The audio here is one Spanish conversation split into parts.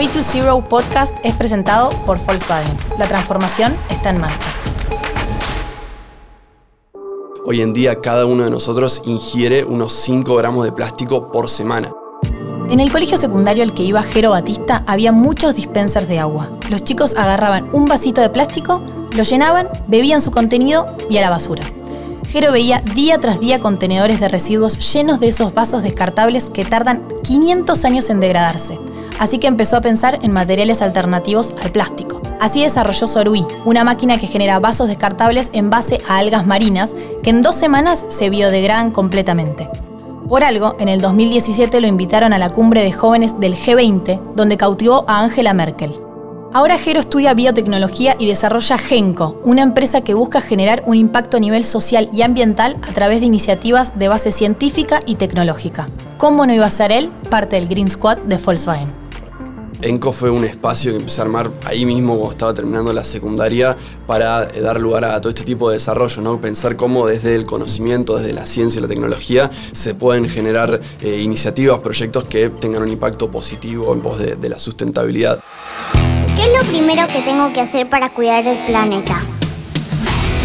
Way to Zero Podcast es presentado por Volkswagen. La transformación está en marcha. Hoy en día cada uno de nosotros ingiere unos 5 gramos de plástico por semana. En el colegio secundario al que iba Jero Batista había muchos dispensers de agua. Los chicos agarraban un vasito de plástico, lo llenaban, bebían su contenido y a la basura. Jero veía día tras día contenedores de residuos llenos de esos vasos descartables que tardan 500 años en degradarse. Así que empezó a pensar en materiales alternativos al plástico. Así desarrolló Sorui, una máquina que genera vasos descartables en base a algas marinas que en dos semanas se biodegradan completamente. Por algo, en el 2017 lo invitaron a la cumbre de jóvenes del G20, donde cautivó a Angela Merkel. Ahora Jero estudia biotecnología y desarrolla Genco, una empresa que busca generar un impacto a nivel social y ambiental a través de iniciativas de base científica y tecnológica. ¿Cómo no iba a ser él parte del Green Squad de Volkswagen? ENCO fue un espacio que empecé a armar ahí mismo cuando estaba terminando la secundaria para eh, dar lugar a todo este tipo de desarrollo, ¿no? Pensar cómo desde el conocimiento, desde la ciencia y la tecnología se pueden generar eh, iniciativas, proyectos que tengan un impacto positivo en pos de la sustentabilidad. ¿Qué es lo primero que tengo que hacer para cuidar el planeta?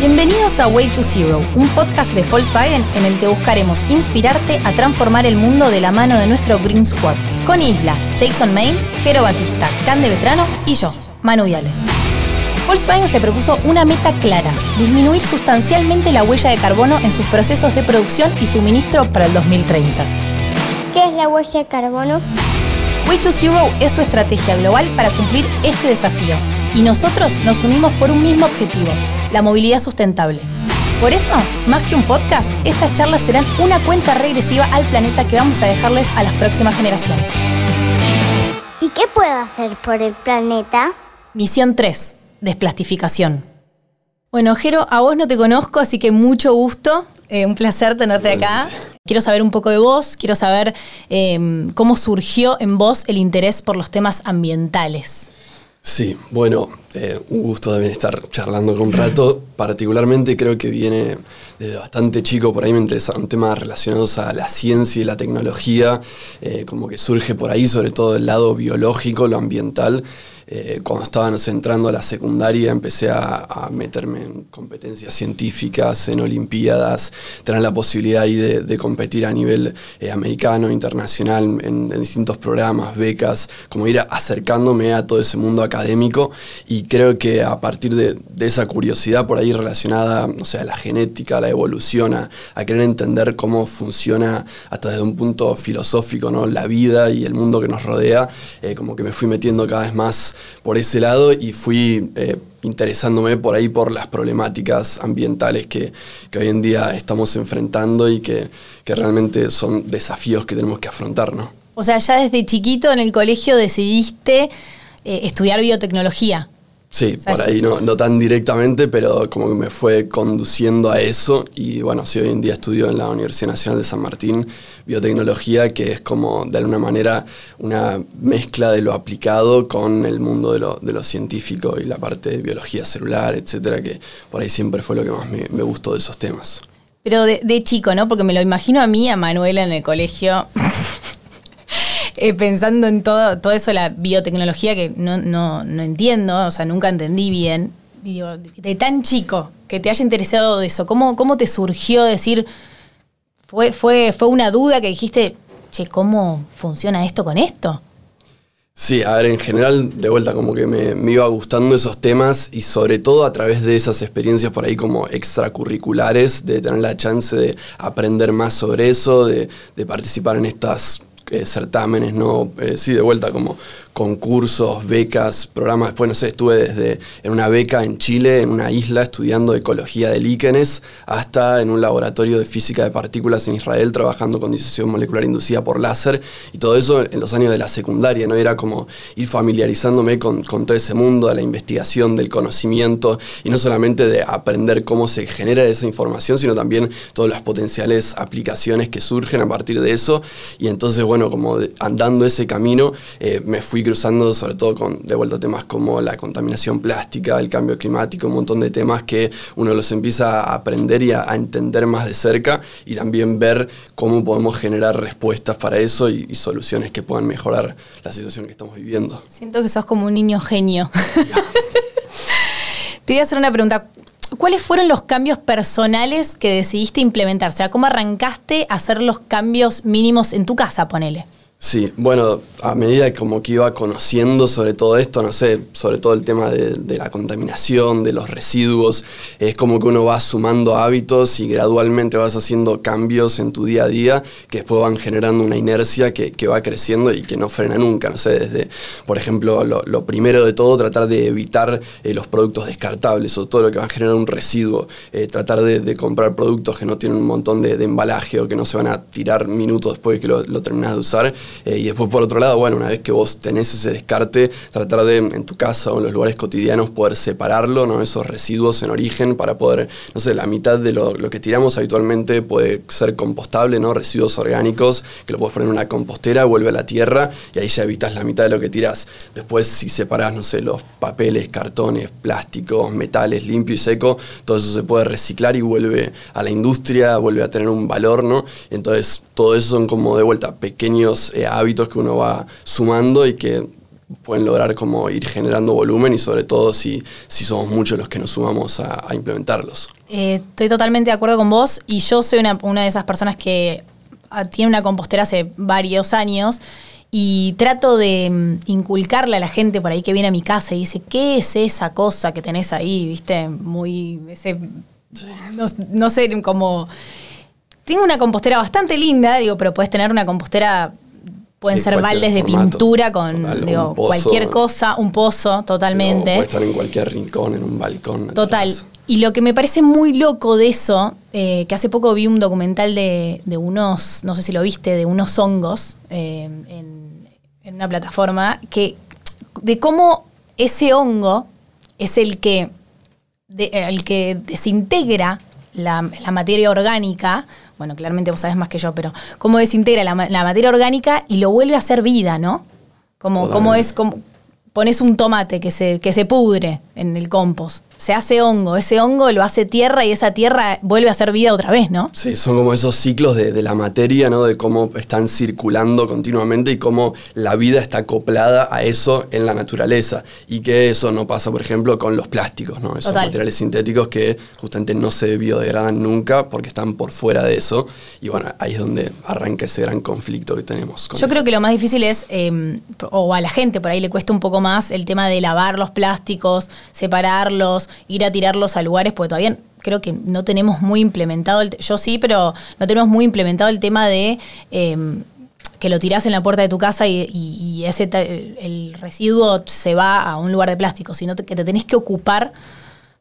Bienvenidos a Way to Zero, un podcast de Volkswagen en el que buscaremos inspirarte a transformar el mundo de la mano de nuestro Green Squad. Con Isla, Jason Main, Jero Batista, Cande Vetrano y yo, Manu Viale. Volkswagen se propuso una meta clara, disminuir sustancialmente la huella de carbono en sus procesos de producción y suministro para el 2030. ¿Qué es la huella de carbono? Way to Zero es su estrategia global para cumplir este desafío. Y nosotros nos unimos por un mismo objetivo, la movilidad sustentable. Por eso, más que un podcast, estas charlas serán una cuenta regresiva al planeta que vamos a dejarles a las próximas generaciones. ¿Y qué puedo hacer por el planeta? Misión 3, desplastificación. Bueno, Jero, a vos no te conozco, así que mucho gusto. Eh, un placer tenerte acá. Quiero saber un poco de vos, quiero saber em, cómo surgió en vos el interés por los temas ambientales. Sí, bueno, eh, un gusto también estar charlando con un rato. Particularmente creo que viene desde bastante chico, por ahí me interesaron temas relacionados a la ciencia y la tecnología, eh, como que surge por ahí sobre todo el lado biológico, lo ambiental. Eh, cuando estaba entrando a la secundaria empecé a, meterme en competencias científicas, en olimpiadas, tener la posibilidad ahí de, competir a nivel eh, americano, internacional, en, distintos programas, becas, como ir acercándome a todo ese mundo académico y creo que a partir de, esa curiosidad por ahí relacionada, no sé, a la genética, a la evolución, a, querer entender cómo funciona hasta desde un punto filosófico, ¿no? La vida y el mundo que nos rodea, eh, como que me fui metiendo cada vez más por ese lado y fui eh, interesándome por ahí por las problemáticas ambientales que, hoy en día estamos enfrentando y que, realmente son desafíos que tenemos que afrontar, ¿no? O sea, ya desde chiquito en el colegio decidiste eh, estudiar biotecnología. Sí, por ahí no, no, tan directamente, pero como que me fue conduciendo a eso. Y bueno, sí, hoy en día estudio en la Universidad Nacional de San Martín biotecnología, que es como de alguna manera una mezcla de lo aplicado con el mundo de lo, de lo científico y la parte de biología celular, etcétera, que por ahí siempre fue lo que más me, gustó de esos temas. Pero de, de, chico, ¿no? Porque me lo imagino a mí, a Manuela en el colegio. Eh, pensando en todo, todo eso, la biotecnología que no, no, no entiendo, o sea, nunca entendí bien. De tan chico que te haya interesado de eso, ¿cómo, cómo te surgió decir, fue, fue, fue una duda que dijiste, che, ¿cómo funciona esto con esto? Sí, a ver, en general, de vuelta, como que me, iba gustando esos temas y sobre todo a través de esas experiencias por ahí como extracurriculares, de tener la chance de aprender más sobre eso, de, de participar en estas eh, certámenes, ¿no? Eh, sí, de vuelta, como concursos, becas, programas. Después, no sé, estuve desde en una beca en Chile, en una isla, estudiando ecología de líquenes, hasta en un laboratorio de física de partículas en Israel, trabajando con disociación molecular inducida por láser, y todo eso en los años de la secundaria, ¿no? Era como ir familiarizándome con, con todo ese mundo de la investigación, del conocimiento, y no solamente de aprender cómo se genera esa información, sino también todas las potenciales aplicaciones que surgen a partir de eso. Y entonces, bueno, bueno, como andando ese camino, eh, me fui cruzando sobre todo con, de vuelta, temas como la contaminación plástica, el cambio climático, un montón de temas que uno los empieza a aprender y a, entender más de cerca y también ver cómo podemos generar respuestas para eso y, y soluciones que puedan mejorar la situación que estamos viviendo. Siento que sos como un niño genio. Te voy a hacer una pregunta. ¿Cuáles fueron los cambios personales que decidiste implementar? O sea, ¿cómo arrancaste a hacer los cambios mínimos en tu casa, ponele? Sí, bueno, a medida como que iba conociendo sobre todo esto, no sé, sobre todo el tema de, la contaminación, de los residuos, es como que uno va sumando hábitos y gradualmente vas haciendo cambios en tu día a día que después van generando una inercia que, va creciendo y que no frena nunca, no sé, desde, por ejemplo, lo, primero de todo, tratar de evitar eh, los productos descartables o todo lo que va a generar un residuo, eh, tratar de, comprar productos que no tienen un montón de, embalaje o que no se van a tirar minutos después de que lo, lo terminas de usar eh, y después, por otro lado, bueno, una vez que vos tenés ese descarte, tratar de en tu casa o en los lugares cotidianos poder separarlo, ¿no? esos residuos en origen, para poder, no sé, la mitad de lo, que tiramos habitualmente puede ser compostable, ¿no? residuos orgánicos, que lo puedes poner en una compostera, vuelve a la tierra y ahí ya evitas la mitad de lo que tiras. Después, si separás, no sé, los papeles, cartones, plásticos, metales, limpio y seco, todo eso se puede reciclar y vuelve a la industria, vuelve a tener un valor, ¿no? Entonces, todo eso son como de vuelta pequeños eh, hábitos que uno va sumando y que pueden lograr como ir generando volumen y sobre todo si, si somos muchos los que nos sumamos a, implementarlos. Eh, estoy totalmente de acuerdo con vos y yo soy una, una de esas personas que ah, tiene una compostera hace varios años y trato de mm, inculcarle a la gente por ahí que viene a mi casa y dice, ¿qué es esa cosa que tenés ahí? ¿Viste? Muy, ese, no, no sé, como tengo una compostera bastante linda, digo, pero puedes tener una compostera pueden ser baldes de pintura con cualquier cosa, un pozo totalmente. puede estar en cualquier rincón, en un balcón. Total. Y lo que me parece muy loco de eso, eh, que hace poco vi un documental de, unos, no sé si lo viste, de unos hongos eh, en, una plataforma, que de cómo ese hongo es el que, el que desintegra la, materia orgánica, bueno, claramente vos sabés más que yo, pero cómo desintegra la, materia orgánica y lo vuelve a hacer vida, ¿no? Como, cómo es, como, pones un tomate que se, que se pudre en el compost se hace hongo, ese hongo lo hace tierra y esa tierra vuelve a ser vida otra vez, ¿no? Sí, son como esos ciclos de, la materia, ¿no? De cómo están circulando continuamente y cómo la vida está acoplada a eso en la naturaleza. Y que eso no pasa, por ejemplo, con los plásticos, ¿no? Esos materiales sintéticos que justamente no se biodegradan nunca porque están por fuera de eso. Y bueno, ahí es donde arranca ese gran conflicto que tenemos. Yo creo que lo más difícil es, em, o a la gente por ahí le cuesta un poco más el tema de lavar los plásticos, separarlos ir a tirarlos a lugares, porque todavía creo que no tenemos muy implementado, el yo sí, pero no tenemos muy implementado el tema de... Em, que lo tirás en la puerta de tu casa y, ese el residuo se va a un lugar de plástico, sino que te tenés que ocupar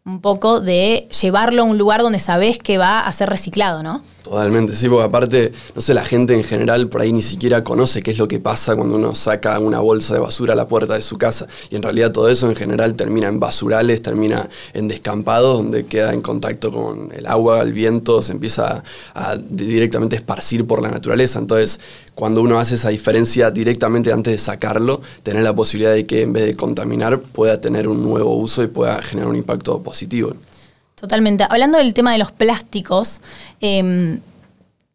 un poco de llevarlo a un lugar donde sabés que va a ser reciclado, ¿no? Totalmente, sí, porque aparte, no sé, la gente en general por ahí ni siquiera conoce qué es lo que pasa cuando uno saca una bolsa de basura a la puerta de su casa. Y en realidad todo eso en general termina en basurales, termina en descampados, donde queda en contacto con el agua, el viento, se empieza a, directamente esparcir por la naturaleza. Entonces, cuando uno hace esa diferencia directamente antes de sacarlo, tener la posibilidad de que en vez de contaminar pueda tener un nuevo uso y pueda generar un impacto positivo. Totalmente. Hablando del tema de los plásticos, em,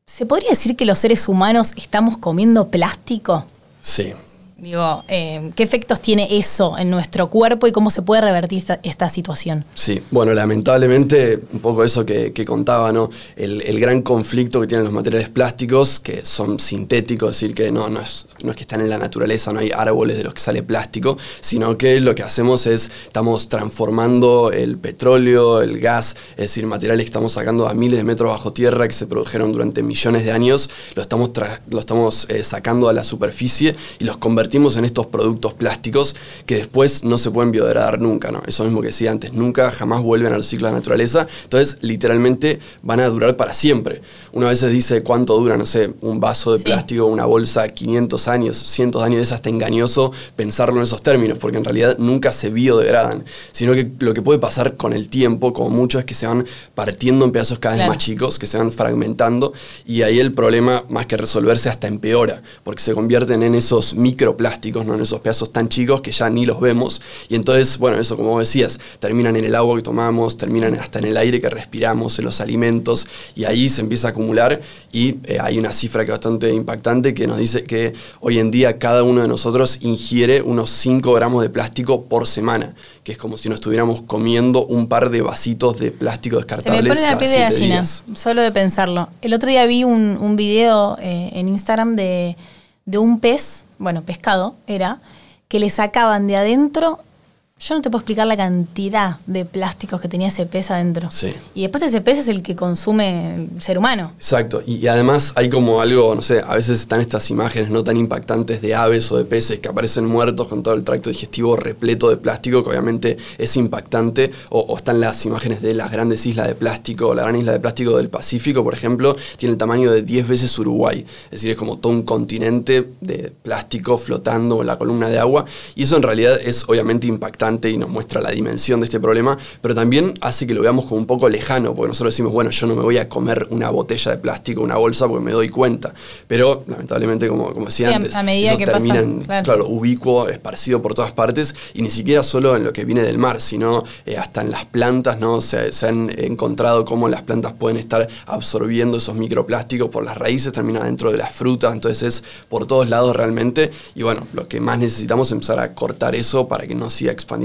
¿se podría decir que los seres humanos estamos comiendo plástico? Sí, Digo, eh, ¿qué efectos tiene eso en nuestro cuerpo y cómo se puede revertir esta, situación? Sí, bueno, lamentablemente, un poco eso que, contaba, ¿no? El, gran conflicto que tienen los materiales plásticos, que son sintéticos, es decir, que no, no, es, no es que están en la naturaleza, no hay árboles de los que sale plástico, sino que lo que hacemos es, estamos transformando el petróleo, el gas, es decir, materiales que estamos sacando a miles de metros bajo tierra, que se produjeron durante millones de años, lo estamos, lo estamos eh, sacando a la superficie y los convertimos en estos productos plásticos que después no se pueden biodegradar nunca, ¿no? Eso mismo que decía antes, nunca jamás vuelven al ciclo de la naturaleza, entonces literalmente van a durar para siempre. Uno a veces dice cuánto dura, no sé, un vaso de plástico, una bolsa, 500 años, cientos de años, es hasta engañoso pensarlo en esos términos, porque en realidad nunca se biodegradan, sino que lo que puede pasar con el tiempo, como mucho, es que se van partiendo en pedazos cada vez más chicos, que se van fragmentando, y ahí el problema, más que resolverse, hasta empeora, porque se convierten en esos microplásticos, ¿no? en esos pedazos tan chicos que ya ni los vemos, y entonces, bueno, eso como decías, terminan en el agua que tomamos, terminan hasta en el aire que respiramos, en los alimentos, y ahí se empieza a acumular, y eh, hay una cifra que es bastante impactante que nos dice que hoy en día cada uno de nosotros ingiere unos 5 gramos de plástico por semana, que es como si nos estuviéramos comiendo un par de vasitos de plástico descartables. Se me pone la piel de gallina, solo de pensarlo. El otro día vi un, un video eh, en Instagram de, de un pez, bueno, pescado era, que le sacaban de adentro yo no te puedo explicar la cantidad de plásticos que tenía ese pez adentro. Sí. Y después ese pez es el que consume el ser humano. Exacto. Y, además hay como algo, no sé, a veces están estas imágenes no tan impactantes de aves o de peces que aparecen muertos con todo el tracto digestivo repleto de plástico, que obviamente es impactante. O, están las imágenes de las grandes islas de plástico, la gran isla de plástico del Pacífico, por ejemplo, tiene el tamaño de 10 veces Uruguay. Es decir, es como todo un continente de plástico flotando en la columna de agua. Y eso en realidad es obviamente impactante y nos muestra la dimensión de este problema, pero también hace que lo veamos como un poco lejano, porque nosotros decimos, bueno, yo no me voy a comer una botella de plástico, una bolsa, porque me doy cuenta. Pero lamentablemente, como, como decía antes, a medida que termina claro. ubicuo, esparcido por todas partes, y ni siquiera solo en lo que viene del mar, sino eh, hasta en las plantas, ¿no? Se, se, han encontrado cómo las plantas pueden estar absorbiendo esos microplásticos por las raíces, termina dentro de las frutas, entonces es por todos lados realmente, y bueno, lo que más necesitamos es empezar a cortar eso para que no siga expandiendo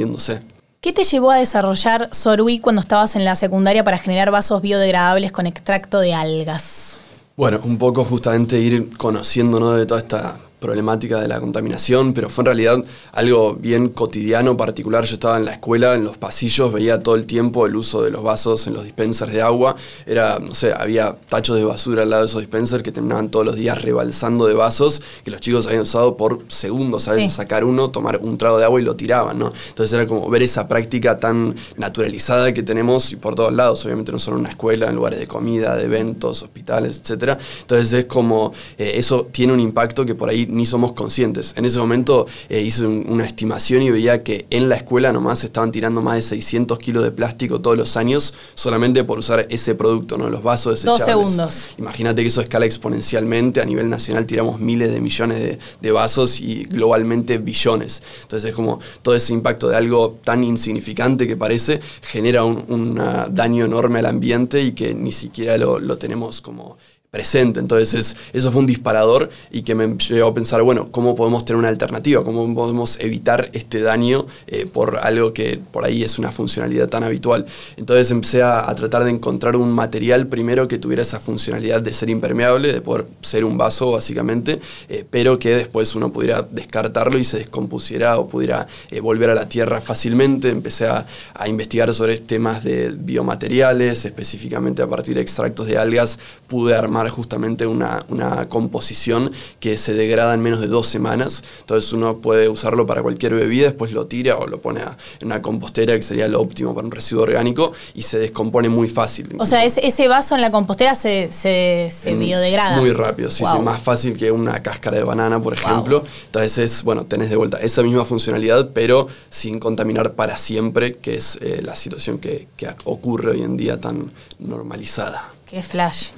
¿Qué te llevó a desarrollar Sorui cuando estabas en la secundaria para generar vasos biodegradables con extracto de algas? Bueno, un poco justamente ir conociendo de toda esta problemática de la contaminación, pero fue en realidad algo bien cotidiano, particular. Yo estaba en la escuela, en los pasillos, veía todo el tiempo el uso de los vasos en los dispensers de agua. Era, no sé, había tachos de basura al lado de esos dispensers que terminaban todos los días rebalsando de vasos que los chicos habían usado por segundos, a sacar uno, tomar un trago de agua y lo tiraban, ¿no? Entonces era como ver esa práctica tan naturalizada que tenemos por todos lados, obviamente no solo en una escuela, en lugares de comida, de eventos, hospitales, etc. Entonces es como, eh, eso tiene un impacto que por ahí ni somos conscientes. En ese momento eh, hice una estimación y veía que en la escuela nomás estaban tirando más de 600 kilos de plástico todos los años solamente por usar ese producto, ¿no? Los vasos desechables. Dos segundos. Imagínate que eso escala exponencialmente. A nivel nacional tiramos miles de millones de, vasos y globalmente billones. Entonces es como todo ese impacto de algo tan insignificante que parece genera un, daño enorme al ambiente y que ni siquiera lo, lo tenemos como presente. Entonces eso fue un disparador y que me llevó a pensar, bueno, ¿cómo podemos tener una alternativa? ¿Cómo podemos evitar este daño eh, por algo que por ahí es una funcionalidad tan habitual? Entonces empecé a, tratar de encontrar un material primero que tuviera esa funcionalidad de ser impermeable, de poder ser un vaso básicamente, eh, pero que después uno pudiera descartarlo y se descompusiera o pudiera eh, volver a la tierra fácilmente. Empecé a, a investigar sobre temas de biomateriales, específicamente a partir de extractos de algas, pude armar justamente una, composición que se degrada en menos de dos semanas. Entonces uno puede usarlo para cualquier bebida, después lo tira o lo pone en una compostera, que sería lo óptimo para un residuo orgánico, y se descompone muy fácil. O sea, ese vaso en la compostera se, se, biodegrada. Muy rápido, sí, sí, más fácil que una cáscara de banana, por ejemplo. Entonces es, bueno, tenés de vuelta esa misma funcionalidad, pero sin contaminar para siempre, que es eh, la situación que, que ocurre hoy en día tan normalizada. Qué flash.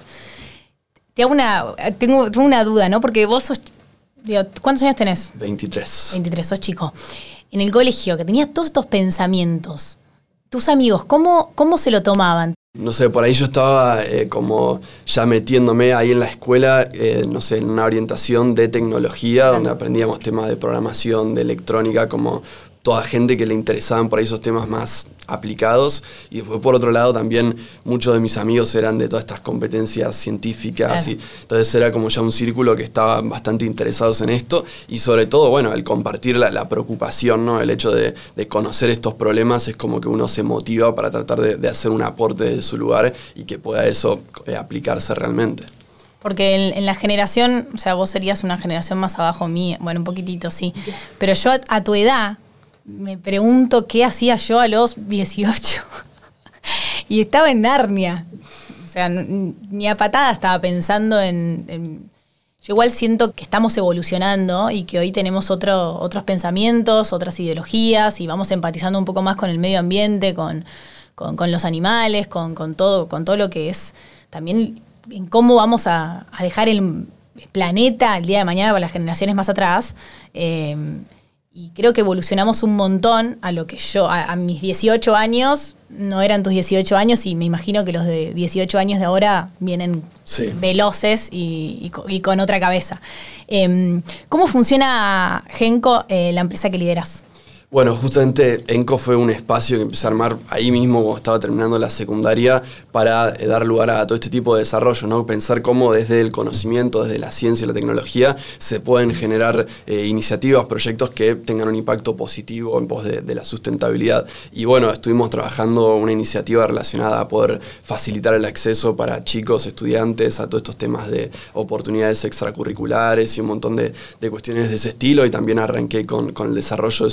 Te una, tengo, una duda, ¿no? Porque vos sos, ¿cuántos años tenés? 23. 23, sos chico. En el colegio, que tenías todos estos pensamientos, tus amigos, ¿cómo, cómo se lo tomaban? No sé, por ahí yo estaba eh, como ya metiéndome ahí en la escuela, eh, no sé, en una orientación de tecnología, donde aprendíamos temas de programación, de electrónica, como toda gente que le interesaban por ahí esos temas más aplicados. Y después por otro lado también muchos de mis amigos eran de todas estas competencias científicas y entonces era como ya un círculo que estaban bastante interesados en esto. Y sobre todo bueno el compartir la, preocupación no el hecho de, conocer estos problemas es como que uno se motiva para tratar de, hacer un aporte de su lugar y que pueda eso eh, aplicarse realmente. Porque en, en la generación, o sea, vos serías una generación más abajo mía, bueno, un poquitito sí, pero yo a, a tu edad me pregunto qué hacía yo a los 18 y estaba en Narnia. O sea, ni a patada estaba pensando en, Yo igual siento que estamos evolucionando y que hoy tenemos otro- otros pensamientos, otras ideologías y vamos empatizando un poco más con el medio ambiente, con, con- los animales, con, con todo, con todo lo que es también en cómo vamos a, a dejar el planeta el día de mañana para las generaciones más atrás. Eh, y creo que evolucionamos un montón a lo que yo, a, a mis 18 años, no eran tus 18 años y me imagino que los de 18 años de ahora vienen Sí. veloces y, y co- y con otra cabeza. Em, ¿Cómo funciona Genco, eh, la empresa que lideras? Bueno, justamente ENCO fue un espacio que empecé a armar ahí mismo cuando estaba terminando la secundaria para eh, dar lugar a todo este tipo de desarrollo, ¿no? Pensar cómo desde el conocimiento, desde la ciencia y la tecnología se pueden generar eh, iniciativas, proyectos que tengan un impacto positivo en pos de, la sustentabilidad. Y bueno, estuvimos trabajando una iniciativa relacionada a poder facilitar el acceso para chicos, estudiantes, a todos estos temas de oportunidades extracurriculares y un montón de, de cuestiones de ese estilo. Y también arranqué con, con el desarrollo de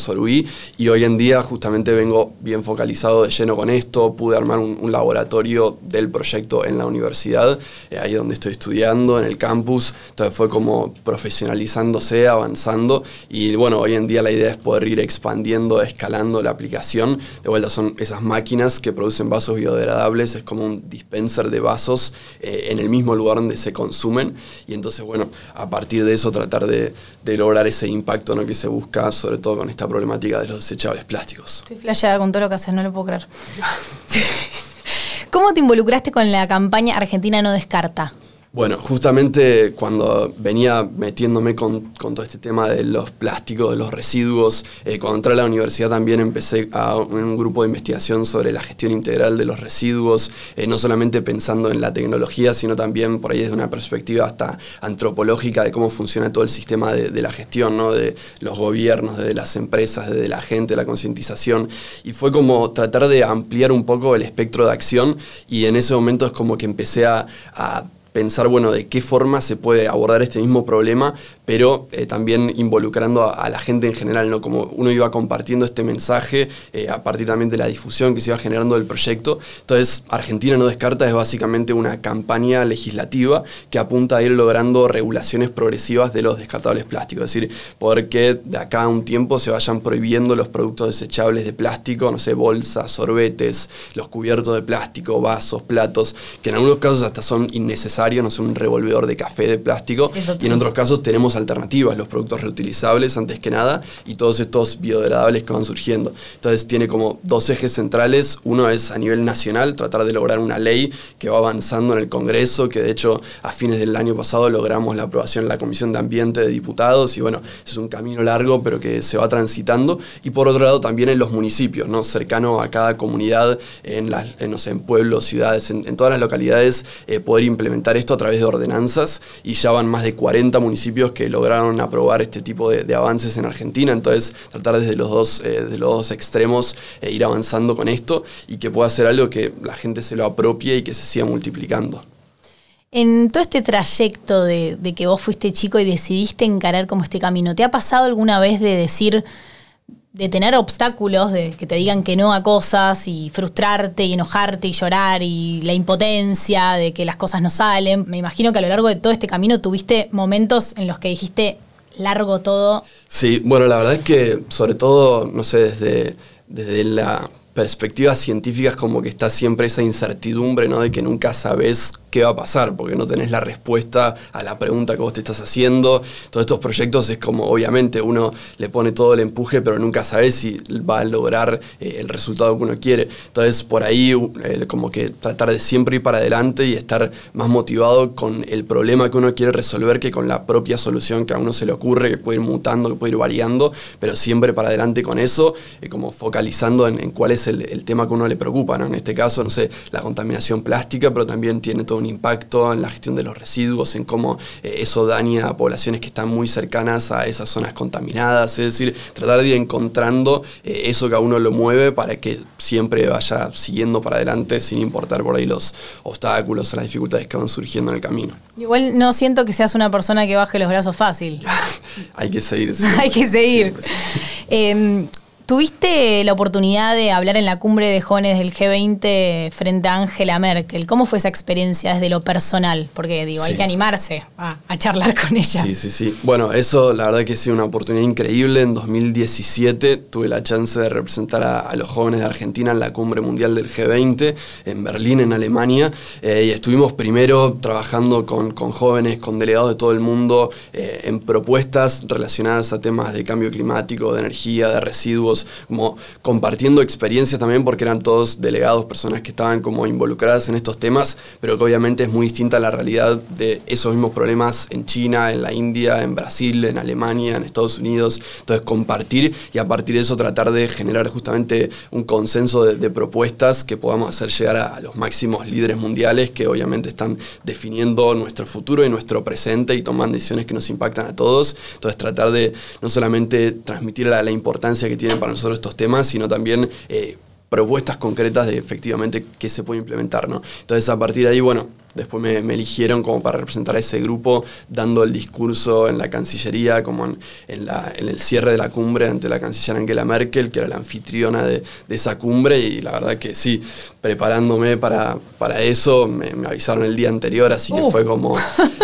Y hoy en día justamente vengo bien focalizado de lleno con esto. Pude armar un, un laboratorio del proyecto en la universidad, eh, ahí donde estoy estudiando, en el campus. Entonces fue como profesionalizándose, avanzando. Y bueno, hoy en día la idea es poder ir expandiendo, escalando la aplicación. De vuelta son esas máquinas que producen vasos biodegradables. Es como un dispenser de vasos eh, en el mismo lugar donde se consumen. Y entonces, bueno, a partir de eso tratar de, de lograr ese impacto ¿no? que se busca, sobre todo con esta problemática de los desechables plásticos. Estoy flasheada con todo lo que haces, no lo puedo creer. ¿Cómo te involucraste con la campaña Argentina no descarta? Bueno, justamente cuando venía metiéndome con, todo este tema de los plásticos, de los residuos, eh, cuando entré a la universidad también empecé a un, grupo de investigación sobre la gestión integral de los residuos, eh, no solamente pensando en la tecnología, sino también por ahí desde una perspectiva hasta antropológica de cómo funciona todo el sistema de, la gestión, ¿no? de los gobiernos, de las empresas, de la gente, la concientización. Y fue como tratar de ampliar un poco el espectro de acción y en ese momento es como que empecé a pensar, bueno, de qué forma se puede abordar este mismo problema, pero eh, también involucrando a, a, la gente en general, ¿no? Como uno iba compartiendo este mensaje eh, a partir también de la difusión que se iba generando del proyecto. Entonces, Argentina no descarta es básicamente una campaña legislativa que apunta a ir logrando regulaciones progresivas de los descartables plásticos, es decir, poder que de acá a un tiempo se vayan prohibiendo los productos desechables de plástico, no sé, bolsas, sorbetes, los cubiertos de plástico, vasos, platos, que en algunos casos hasta son innecesarios no sé, un revolvedor de café de plástico. Sí, y en otros casos tenemos alternativas, los productos reutilizables antes que nada, y todos estos biodegradables que van surgiendo. Entonces tiene como dos ejes centrales. Uno es a nivel nacional, tratar de lograr una ley que va avanzando en el Congreso, que de hecho a fines del año pasado logramos la aprobación en la Comisión de Ambiente de Diputados, y bueno, es un camino largo, pero que se va transitando. Y por otro lado también en los municipios, ¿no? cercano a cada comunidad, en, las, en, pueblos, ciudades, en, en todas las localidades, eh, poder implementar esto a través de ordenanzas y ya van más de 40 municipios que lograron aprobar este tipo de, avances en Argentina, entonces tratar desde los dos, eh, los dos extremos eh, ir avanzando con esto y que pueda ser algo que la gente se lo apropie y que se siga multiplicando. En todo este trayecto de, de que vos fuiste chico y decidiste encarar como este camino, ¿te ha pasado alguna vez de decir, de tener obstáculos, de que te digan que no a cosas y frustrarte y enojarte y llorar y la impotencia de que las cosas no salen. Me imagino que a lo largo de todo este camino tuviste momentos en los que dijiste largo todo. Sí, bueno, la verdad es que sobre todo, no sé, desde, desde la perspectiva científica es como que está siempre esa incertidumbre, ¿no? De que nunca sabes qué va a pasar, porque no tenés la respuesta a la pregunta que vos te estás haciendo. Todos estos proyectos es como, obviamente, uno le pone todo el empuje, pero nunca sabes si va a lograr eh, el resultado que uno quiere. Entonces, por ahí, como que tratar de siempre ir para adelante y estar más motivado con el problema que uno quiere resolver que con la propia solución que a uno se le ocurre, que puede ir mutando, que puede ir variando, pero siempre para adelante con eso, eh, como focalizando en, cuál es el, tema que uno le preocupa, ¿no? En este caso, no sé, la contaminación plástica, pero también tiene todo un impacto en la gestión de los residuos, en cómo eh, eso daña a poblaciones que están muy cercanas a esas zonas contaminadas, es decir, tratar de ir encontrando eh, eso que a uno lo mueve para que siempre vaya siguiendo para adelante sin importar por ahí los obstáculos o las dificultades que van surgiendo en el camino. Igual no siento que seas una persona que baje los brazos fácil. Hay que seguir. Hay que seguir. Em, Tuviste la oportunidad de hablar en la cumbre de jóvenes del G20 frente a Angela Merkel. ¿Cómo fue esa experiencia desde lo personal? Porque digo, hay que animarse a, charlar con ella. Sí, sí, sí. Bueno, eso la verdad que ha sido una oportunidad increíble. En 2017 tuve la chance de representar a, los jóvenes de Argentina en la cumbre mundial del G20 en Berlín, en Alemania. Eh, y estuvimos primero trabajando con, jóvenes, con delegados de todo el mundo eh, en propuestas relacionadas a temas de cambio climático, de energía, de residuos como compartiendo experiencias también porque eran todos delegados, personas que estaban como involucradas en estos temas, pero que obviamente es muy distinta la realidad de esos mismos problemas en China, en la India, en Brasil, en Alemania, en Estados Unidos. Entonces compartir y a partir de eso tratar de generar justamente un consenso de, propuestas que podamos hacer llegar a, los máximos líderes mundiales que obviamente están definiendo nuestro futuro y nuestro presente y toman decisiones que nos impactan a todos. Entonces tratar de no solamente transmitir la importancia que tienen para nosotros estos temas, sino también eh, propuestas concretas de efectivamente qué se puede implementar. ¿no? Entonces a partir de ahí, bueno, después me, eligieron como para representar a ese grupo, dando el discurso en la Cancillería, como en, el cierre de la cumbre ante la canciller Angela Merkel, que era la anfitriona de, esa cumbre, y la verdad que sí, preparándome para, para eso, me, avisaron el día anterior, así que uh. fue como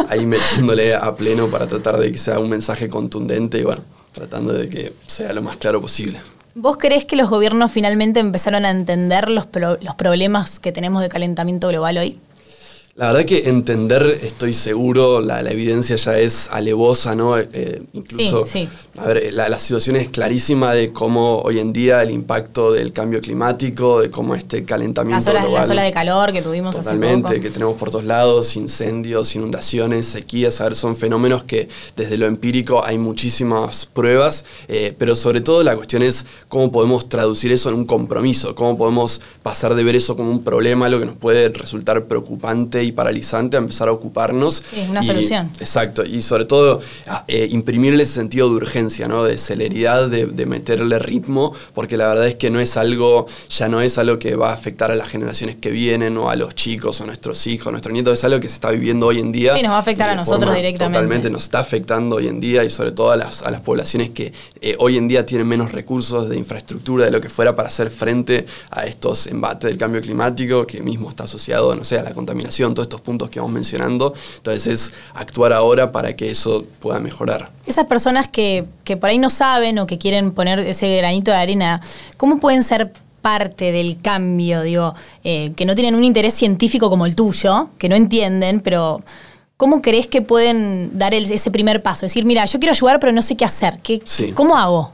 ahí metiéndole a pleno para tratar de que sea un mensaje contundente y bueno tratando de que sea lo más claro posible. ¿Vos crees que los gobiernos finalmente empezaron a entender los, los problemas que tenemos de calentamiento global hoy? La verdad que entender, estoy seguro, la, evidencia ya es alevosa, ¿no? Eh, incluso, sí, a ver, la, situación es clarísima de cómo hoy en día el impacto del cambio climático, de cómo este calentamiento las olas, global... de calor que tuvimos totalmente, hace poco. que tenemos por todos lados, incendios, inundaciones, sequías, a ver, son fenómenos que desde lo empírico hay muchísimas pruebas, eh, pero sobre todo la cuestión es cómo podemos traducir eso en un compromiso, cómo podemos pasar de ver eso como un problema, lo que nos puede resultar preocupante paralizante a empezar a ocuparnos. Sí, una solución. Exacto, y sobre todo eh, imprimirle ese sentido de urgencia, ¿no? de celeridad, de, meterle ritmo, porque la verdad es que no es algo, ya no es algo que va a afectar a las generaciones que vienen o a los chicos o a nuestros hijos, a nuestros nietos, es algo que se está viviendo hoy en día. Sí, nos va a afectar a nosotros directamente. Totalmente, nos está afectando hoy en día y sobre todo a las, a las poblaciones que eh, hoy en día tienen menos recursos de infraestructura, de lo que fuera para hacer frente a estos embates del cambio climático, que mismo está asociado, no sé, a la contaminación, todos estos puntos que vamos mencionando. Entonces es actuar ahora para que eso pueda mejorar. Esas personas que, por ahí no saben o que quieren poner ese granito de arena, ¿cómo pueden ser parte del cambio, digo, eh, que no tienen un interés científico como el tuyo, que no entienden, pero ¿cómo crees que pueden dar ese primer paso? Decir, mira, yo quiero ayudar, pero no sé qué hacer. ¿Qué, ¿Cómo hago?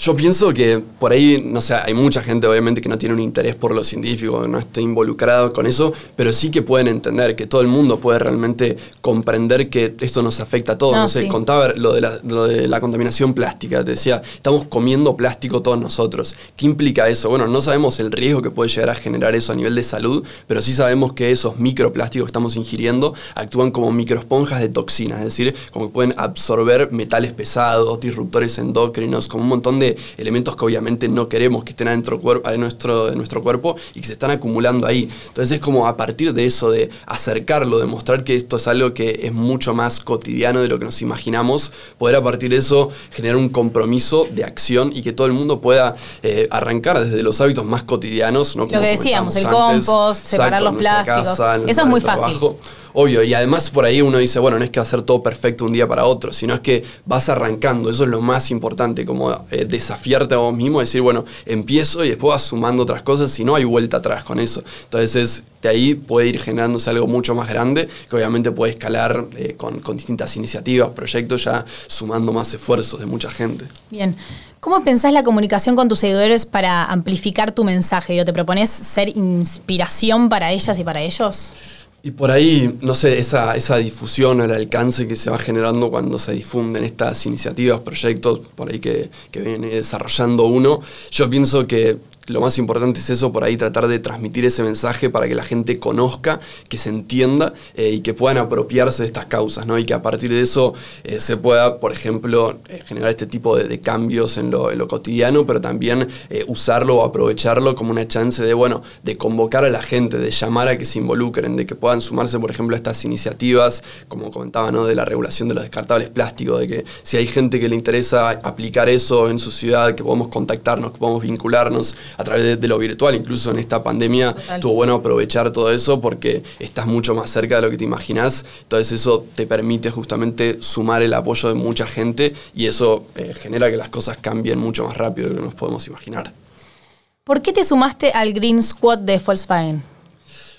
Yo pienso que por ahí, no sé, hay mucha gente obviamente que no tiene un interés por lo científico, no está involucrado con eso, pero sí que pueden entender, que todo el mundo puede realmente comprender que esto nos afecta a todos. No, sé, contaba lo de, la, lo de la contaminación plástica, te decía, estamos comiendo plástico todos nosotros. ¿Qué implica eso? Bueno, no sabemos el riesgo que puede llegar a generar eso a nivel de salud, pero sí sabemos que esos microplásticos que estamos ingiriendo actúan como microesponjas de toxinas, es decir, como que pueden absorber metales pesados, disruptores endocrinos, como un montón de elementos que obviamente no queremos que estén adentro de nuestro, de nuestro cuerpo y que se están acumulando ahí. Entonces es como a partir de eso, de acercarlo, de mostrar que esto es algo que es mucho más cotidiano de lo que nos imaginamos, poder a partir de eso generar un compromiso de acción y que todo el mundo pueda eh, arrancar desde los hábitos más cotidianos. Lo que decíamos, el compost, separar los plásticos. eso es muy fácil. Obvio, y además por ahí uno dice, bueno, no es que va a ser todo perfecto un día para otro, sino es que vas arrancando, eso es lo más importante, como eh, desafiarte a vos mismo, decir, bueno, empiezo y después vas sumando otras cosas y no hay vuelta atrás con eso. Entonces de ahí puede ir generándose algo mucho más grande, que obviamente puede escalar eh, con, con distintas iniciativas, proyectos, ya sumando más esfuerzos de mucha gente. Bien. ¿Cómo pensás la comunicación con tus seguidores para amplificar tu mensaje? ¿Te propones ser inspiración para ellas y para ellos? Y por ahí, no sé, esa, esa difusión o el alcance que se va generando cuando se difunden estas iniciativas, proyectos por ahí que, que viene desarrollando uno, yo pienso que lo más importante es eso, por ahí tratar de transmitir ese mensaje para que la gente conozca, que se entienda eh, y que puedan apropiarse de estas causas, ¿no? Y que a partir de eso eh, se pueda, por ejemplo, eh, generar este tipo de, cambios en lo, cotidiano, pero también usarlo o aprovecharlo como una chance de, bueno, de convocar a la gente, de llamar a que se involucren, de que puedan sumarse, por ejemplo, a estas iniciativas, como comentaba, ¿no? De la regulación de los descartables plásticos, de que si hay gente que le interesa aplicar eso en su ciudad, que podemos contactarnos, que podemos vincularnos a través de, lo virtual, incluso en esta pandemia estuvo bueno aprovechar todo eso porque estás mucho más cerca de lo que te imaginas, entonces eso te permite justamente sumar el apoyo de mucha gente y eso eh, genera que las cosas cambien mucho más rápido de lo que nos podemos imaginar. ¿Por qué te sumaste al Green Squad de Volkswagen?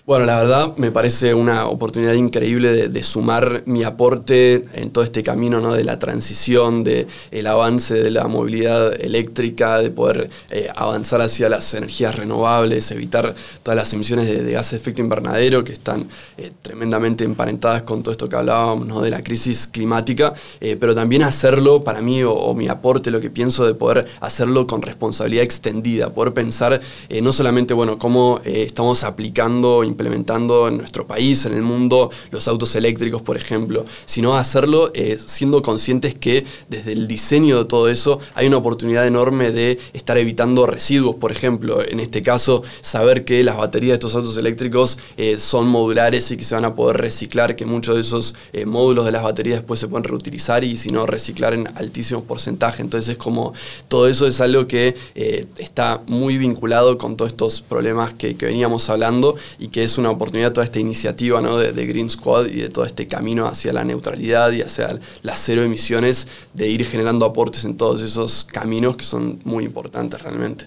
Bueno, la verdad me parece una oportunidad increíble de, sumar mi aporte en todo este camino ¿no? de la transición, del el avance de la movilidad eléctrica, de poder eh, avanzar hacia las energías renovables, evitar todas las emisiones de, gases de efecto invernadero que están eh, tremendamente emparentadas con todo esto que hablábamos de la crisis climática, eh, pero también hacerlo para mí o, mi aporte, lo que pienso de poder hacerlo con responsabilidad extendida, poder pensar no solamente bueno, cómo estamos aplicando, implementando en nuestro país, en el mundo, los autos eléctricos, por ejemplo, sino hacerlo eh, siendo conscientes que desde el diseño de todo eso hay una oportunidad enorme de estar evitando residuos, por ejemplo, en este caso, saber que las baterías de estos autos eléctricos eh, son modulares y que se van a poder reciclar, que muchos de esos eh, módulos de las baterías después se pueden reutilizar y si no reciclar en altísimos porcentajes. Entonces es como todo eso es algo que está muy vinculado con todos estos problemas que, que veníamos hablando y que es una oportunidad toda esta iniciativa de, Green Squad y de todo este camino hacia la neutralidad y hacia las cero emisiones, de ir generando aportes en todos esos caminos que son muy importantes realmente.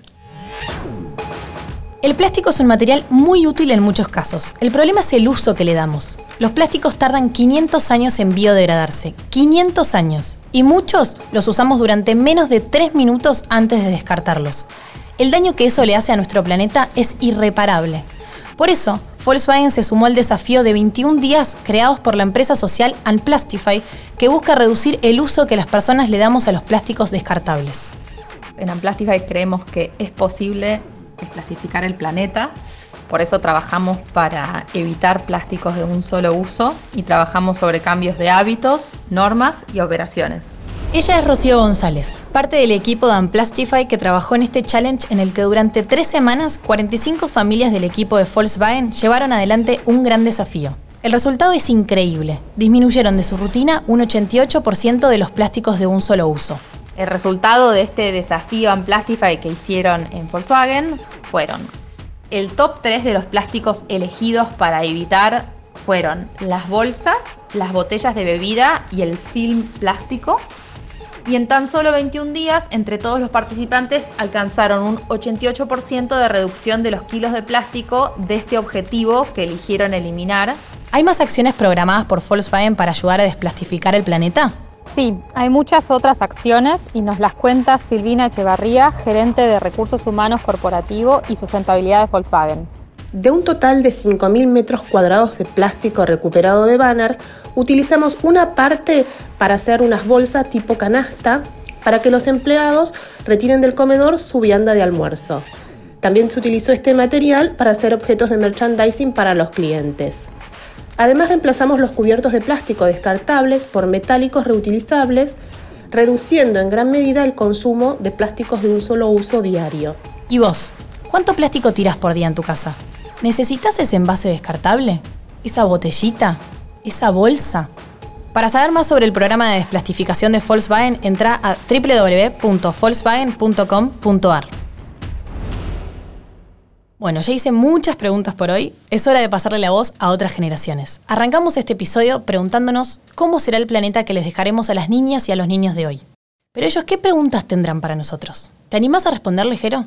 El plástico es un material muy útil en muchos casos. El problema es el uso que le damos. Los plásticos tardan 500 años en biodegradarse. 500 años. Y muchos los usamos durante menos de 3 minutos antes de descartarlos. El daño que eso le hace a nuestro planeta es irreparable. Por eso, Volkswagen se sumó al desafío de 21 días creados por la empresa social Unplastify, que busca reducir el uso que las personas le damos a los plásticos descartables. En Unplastify creemos que es posible desplastificar el planeta, por eso trabajamos para evitar plásticos de un solo uso y trabajamos sobre cambios de hábitos, normas y operaciones. Ella es Rocío González, parte del equipo de Unplastify que trabajó en este challenge en el que durante tres semanas 45 familias del equipo de Volkswagen llevaron adelante un gran desafío. El resultado es increíble. Disminuyeron de su rutina un 88% de los plásticos de un solo uso. El resultado de este desafío Unplastify que hicieron en Volkswagen fueron el top 3 de los plásticos elegidos para evitar fueron las bolsas, las botellas de bebida y el film plástico y en tan solo 21 días, entre todos los participantes, alcanzaron un 88% de reducción de los kilos de plástico de este objetivo que eligieron eliminar. ¿Hay más acciones programadas por Volkswagen para ayudar a desplastificar el planeta? Sí, hay muchas otras acciones y nos las cuenta Silvina Echevarría, gerente de Recursos Humanos Corporativo y Sustentabilidad de Volkswagen. De un total de 5.000 metros cuadrados de plástico recuperado de Banner, utilizamos una parte para hacer unas bolsas tipo canasta para que los empleados retiren del comedor su vianda de almuerzo. También se utilizó este material para hacer objetos de merchandising para los clientes. Además reemplazamos los cubiertos de plástico descartables por metálicos reutilizables, reduciendo en gran medida el consumo de plásticos de un solo uso diario. ¿Y vos? ¿Cuánto plástico tiras por día en tu casa? ¿Necesitas ese envase descartable? ¿Esa botellita? esa bolsa? Para saber más sobre el programa de desplastificación de Volkswagen, entra a www.volkswagen.com.ar. Bueno, ya hice muchas preguntas por hoy. Es hora de pasarle la voz a otras generaciones. Arrancamos este episodio preguntándonos cómo será el planeta que les dejaremos a las niñas y a los niños de hoy. Pero ellos, ¿qué preguntas tendrán para nosotros? ¿Te animás a responder, Ligero?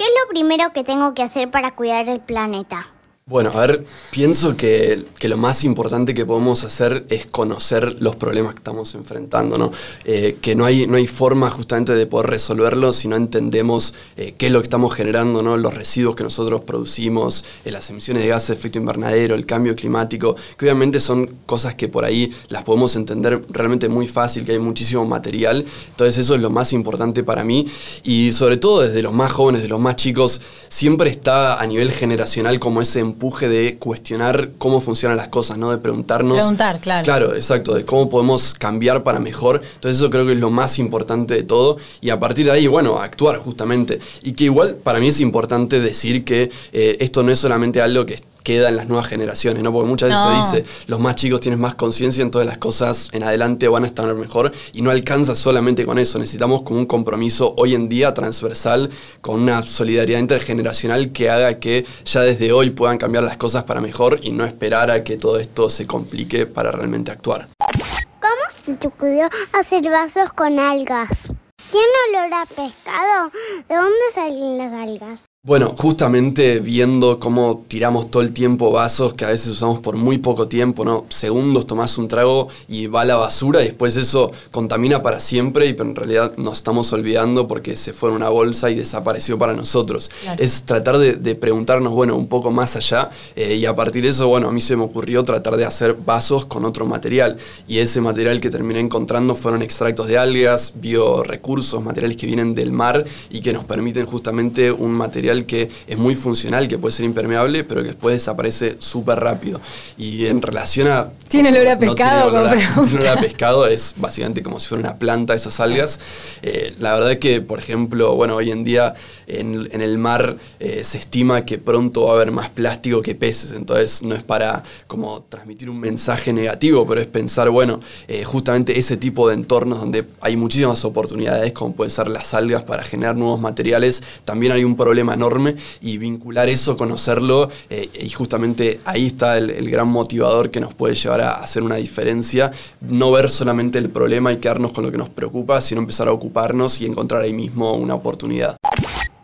¿Qué es lo primero que tengo que hacer para cuidar el planeta? Bueno, a ver, pienso que, que, lo más importante que podemos hacer es conocer los problemas que estamos enfrentando, ¿no? Eh, que no hay, no hay forma justamente de poder resolverlos si no entendemos eh, qué es lo que estamos generando, ¿no? Los residuos que nosotros producimos, eh, las emisiones de gases de efecto invernadero, el cambio climático, que obviamente son cosas que por ahí las podemos entender realmente muy fácil, que hay muchísimo material. Entonces eso es lo más importante para mí y sobre todo desde los más jóvenes, de los más chicos, siempre está a nivel generacional como ese empuje de cuestionar cómo funcionan las cosas, ¿no? De preguntarnos. Preguntar, claro. Claro, exacto, de cómo podemos cambiar para mejor. Entonces eso creo que es lo más importante de todo. Y a partir de ahí, bueno, actuar justamente. Y que igual para mí es importante decir que eh, esto no es solamente algo que queda en las nuevas generaciones, ¿no? Porque muchas veces se dice, los más chicos tienen más conciencia, entonces las cosas en adelante van a estar mejor y no alcanza solamente con eso, necesitamos como un compromiso hoy en día transversal, con una solidaridad intergeneracional que haga que ya desde hoy puedan cambiar las cosas para mejor y no esperar a que todo esto se complique para realmente actuar. ¿Cómo se te ocurrió hacer vasos con algas? ¿Tiene olor a pescado? ¿De dónde salen las algas? Bueno, justamente viendo cómo tiramos todo el tiempo vasos que a veces usamos por muy poco tiempo, ¿no? Segundos tomás un trago y va a la basura y después eso contamina para siempre y pero en realidad nos estamos olvidando porque se fue en una bolsa y desapareció para nosotros. Es tratar de, preguntarnos, bueno, un poco más allá eh, y a partir de eso, bueno, a mí se me ocurrió tratar de hacer vasos con otro material y ese material que terminé encontrando fueron extractos de algas, biorecursos, materiales que vienen del mar y que nos permiten justamente un material que es muy funcional, que puede ser impermeable, pero que después desaparece súper rápido. Y en relación a... ¿Tiene olor a pescado? No tiene, olor a, pescado, es básicamente como si fuera una planta esas algas. Eh, la verdad es que, por ejemplo, bueno, hoy en día en, el mar eh, se estima que pronto va a haber más plástico que peces, entonces no es para como transmitir un mensaje negativo, pero es pensar, bueno, eh, justamente ese tipo de entornos donde hay muchísimas oportunidades, como pueden ser las algas para generar nuevos materiales, también hay un problema enorme y vincular eso, conocerlo, eh, y justamente ahí está el, gran motivador que nos puede llevar a hacer una diferencia, no ver solamente el problema y quedarnos con lo que nos preocupa, sino empezar a ocuparnos y encontrar ahí mismo una oportunidad.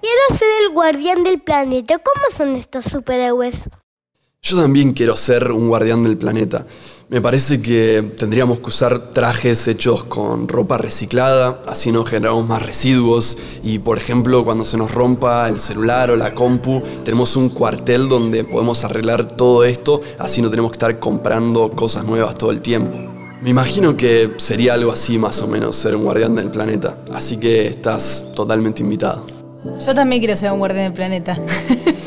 Quiero ser el guardián del planeta. ¿Cómo son estos superhéroes? Yo también quiero ser un guardián del planeta. Me parece que tendríamos que usar trajes hechos con ropa reciclada, así no generamos más residuos y por ejemplo cuando se nos rompa el celular o la compu, tenemos un cuartel donde podemos arreglar todo esto, así no tenemos que estar comprando cosas nuevas todo el tiempo. Me imagino que sería algo así más o menos ser un guardián del planeta, así que estás totalmente invitado. Yo también quiero ser un guardián del planeta.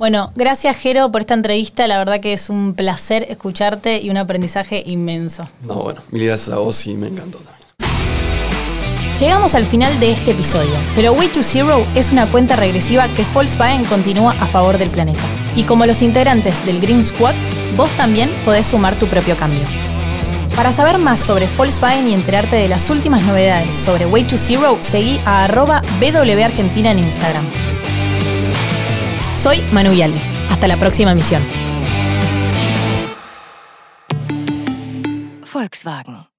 Bueno, gracias Jero por esta entrevista. La verdad que es un placer escucharte y un aprendizaje inmenso. No, bueno, mil gracias a vos y me encantó también. Llegamos al final de este episodio, pero Way to Zero es una cuenta regresiva que Volkswagen continúa a favor del planeta. Y como los integrantes del Green Squad, vos también podés sumar tu propio cambio. Para saber más sobre Volkswagen y enterarte de las últimas novedades sobre Way to Zero, seguí a arroba BWArgentina en Instagram. Soy Manu Viale. Hasta la próxima misión. Volkswagen.